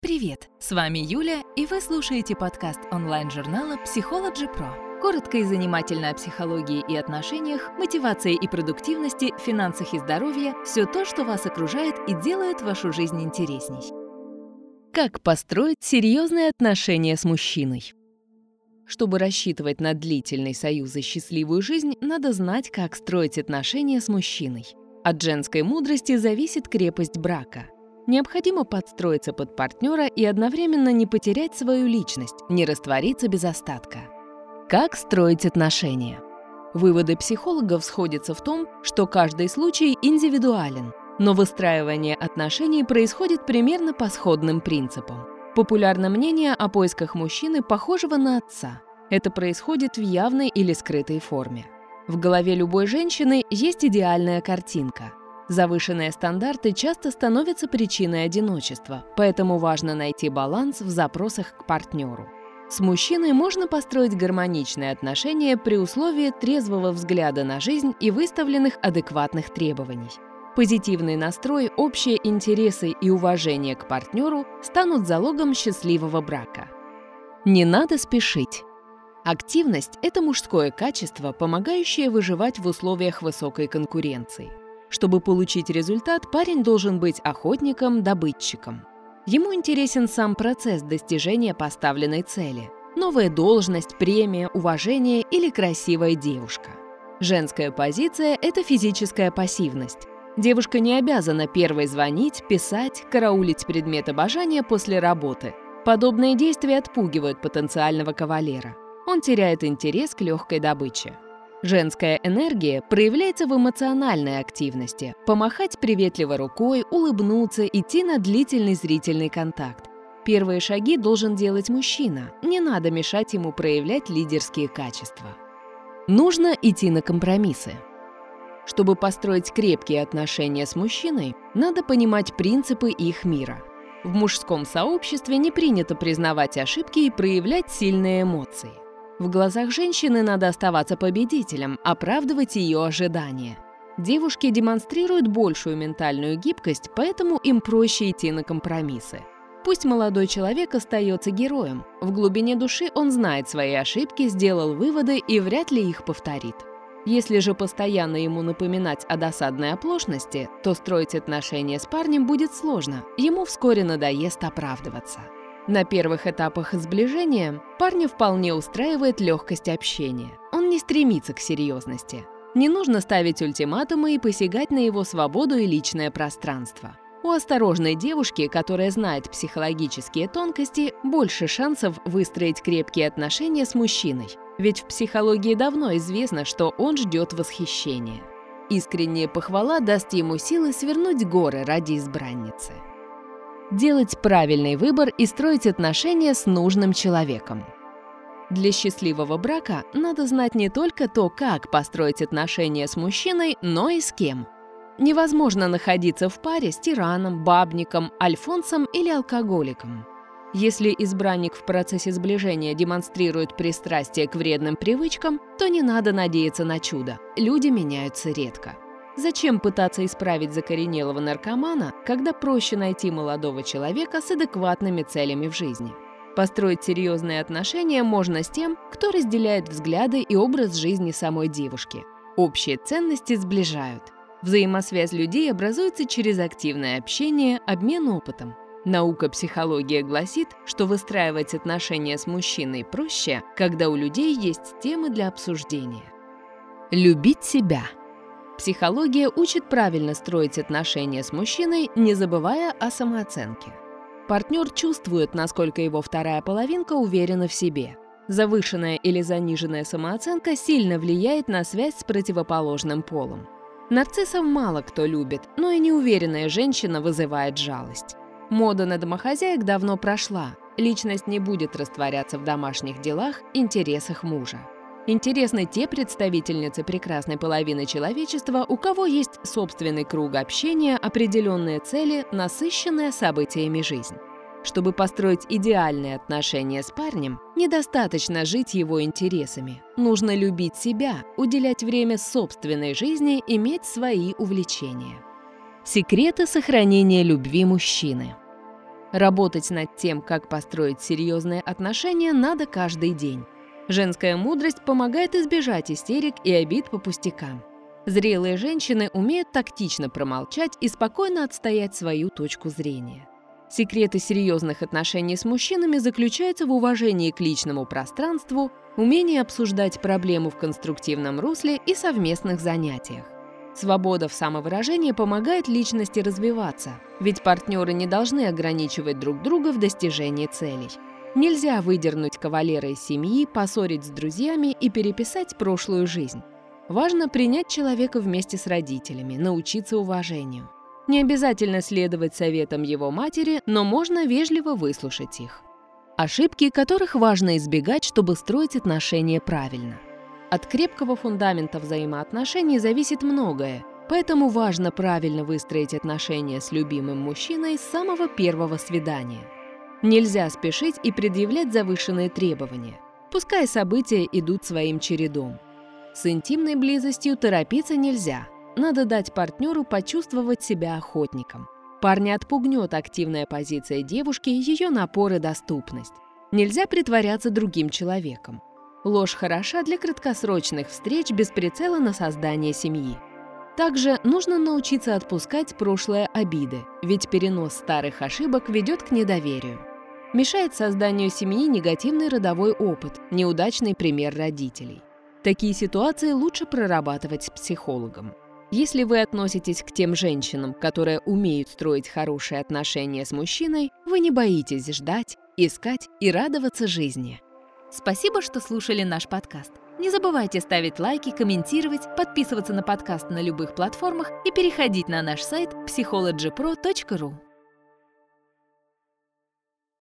Привет! С вами Юля, и вы слушаете подкаст онлайн-журнала Psychology Pro. Коротко и занимательно о психологии и отношениях, мотивации и продуктивности, финансах и здоровье – все то, что вас окружает и делает вашу жизнь интересней. Как построить серьезные отношения с мужчиной? Чтобы рассчитывать на длительный союз и счастливую жизнь, надо знать, как строить отношения с мужчиной. От женской мудрости зависит крепость брака – Необходимо подстроиться под партнера и одновременно не потерять свою личность, не раствориться без остатка. Как строить отношения? Выводы психологов сходятся в том, что каждый случай индивидуален, но выстраивание отношений происходит примерно по сходным принципам. Популярное мнение о поисках мужчины похожего на отца. Это происходит в явной или скрытой форме. В голове любой женщины есть идеальная картинка. Завышенные стандарты часто становятся причиной одиночества, поэтому важно найти баланс в запросах к партнеру. С мужчиной можно построить гармоничные отношения при условии трезвого взгляда на жизнь и выставленных адекватных требований. Позитивный настрой, общие интересы и уважение к партнеру станут залогом счастливого брака. Не надо спешить. Активность – это мужское качество, помогающее выживать в условиях высокой конкуренции. Чтобы получить результат, парень должен быть охотником-добытчиком. Ему интересен сам процесс достижения поставленной цели. Новая должность, премия, уважение или красивая девушка. Женская позиция – это физическая пассивность. Девушка не обязана первой звонить, писать, караулить предмет обожания после работы. Подобные действия отпугивают потенциального кавалера. Он теряет интерес к легкой добыче. Женская энергия проявляется в эмоциональной активности. Помахать приветливо рукой, улыбнуться, идти на длительный зрительный контакт. Первые шаги должен делать мужчина. Не надо мешать ему проявлять лидерские качества. Нужно идти на компромиссы. Чтобы построить крепкие отношения с мужчиной, надо понимать принципы их мира. В мужском сообществе не принято признавать ошибки и проявлять сильные эмоции. В глазах женщины надо оставаться победителем, оправдывать ее ожидания. Девушки демонстрируют большую ментальную гибкость, поэтому им проще идти на компромиссы. Пусть молодой человек остается героем. В глубине души он знает свои ошибки, сделал выводы и вряд ли их повторит. Если же постоянно ему напоминать о досадной оплошности, то строить отношения с парнем будет сложно, ему вскоре надоест оправдываться. На первых этапах сближения парня вполне устраивает легкость общения. Он не стремится к серьезности. Не нужно ставить ультиматумы и посягать на его свободу и личное пространство. У осторожной девушки, которая знает психологические тонкости, больше шансов выстроить крепкие отношения с мужчиной. Ведь в психологии давно известно, что он ждет восхищения. Искренняя похвала даст ему силы свернуть горы ради избранницы делать правильный выбор и строить отношения с нужным человеком. Для счастливого брака надо знать не только то, как построить отношения с мужчиной, но и с кем. Невозможно находиться в паре с тираном, бабником, альфонсом или алкоголиком. Если избранник в процессе сближения демонстрирует пристрастие к вредным привычкам, то не надо надеяться на чудо. Люди меняются редко. Зачем пытаться исправить закоренелого наркомана, когда проще найти молодого человека с адекватными целями в жизни? Построить серьезные отношения можно с тем, кто разделяет взгляды и образ жизни самой девушки. Общие ценности сближают. Взаимосвязь людей образуется через активное общение, обмен опытом. Наука психология гласит, что выстраивать отношения с мужчиной проще, когда у людей есть темы для обсуждения. Любить себя – Психология учит правильно строить отношения с мужчиной, не забывая о самооценке. Партнер чувствует, насколько его вторая половинка уверена в себе. Завышенная или заниженная самооценка сильно влияет на связь с противоположным полом. Нарциссов мало кто любит, но и неуверенная женщина вызывает жалость. Мода на домохозяек давно прошла. Личность не будет растворяться в домашних делах, интересах мужа. Интересны те представительницы прекрасной половины человечества, у кого есть собственный круг общения, определенные цели, насыщенная событиями жизнь. Чтобы построить идеальные отношения с парнем, недостаточно жить его интересами. Нужно любить себя, уделять время собственной жизни, иметь свои увлечения. Секреты сохранения любви мужчины. Работать над тем, как построить серьезные отношения, надо каждый день. Женская мудрость помогает избежать истерик и обид по пустякам. Зрелые женщины умеют тактично промолчать и спокойно отстоять свою точку зрения. Секреты серьезных отношений с мужчинами заключаются в уважении к личному пространству, умении обсуждать проблему в конструктивном русле и совместных занятиях. Свобода в самовыражении помогает личности развиваться, ведь партнеры не должны ограничивать друг друга в достижении целей. Нельзя выдернуть кавалера из семьи, поссорить с друзьями и переписать прошлую жизнь. Важно принять человека вместе с родителями, научиться уважению. Не обязательно следовать советам его матери, но можно вежливо выслушать их. Ошибки, которых важно избегать, чтобы строить отношения правильно. От крепкого фундамента взаимоотношений зависит многое, поэтому важно правильно выстроить отношения с любимым мужчиной с самого первого свидания. Нельзя спешить и предъявлять завышенные требования. Пускай события идут своим чередом. С интимной близостью торопиться нельзя. Надо дать партнеру почувствовать себя охотником. Парня отпугнет активная позиция девушки, ее напор и доступность. Нельзя притворяться другим человеком. Ложь хороша для краткосрочных встреч без прицела на создание семьи. Также нужно научиться отпускать прошлые обиды, ведь перенос старых ошибок ведет к недоверию. Мешает созданию семьи негативный родовой опыт, неудачный пример родителей. Такие ситуации лучше прорабатывать с психологом. Если вы относитесь к тем женщинам, которые умеют строить хорошие отношения с мужчиной, вы не боитесь ждать, искать и радоваться жизни. Спасибо, что слушали наш подкаст. Не забывайте ставить лайки, комментировать, подписываться на подкаст на любых платформах и переходить на наш сайт psychologypro.ru.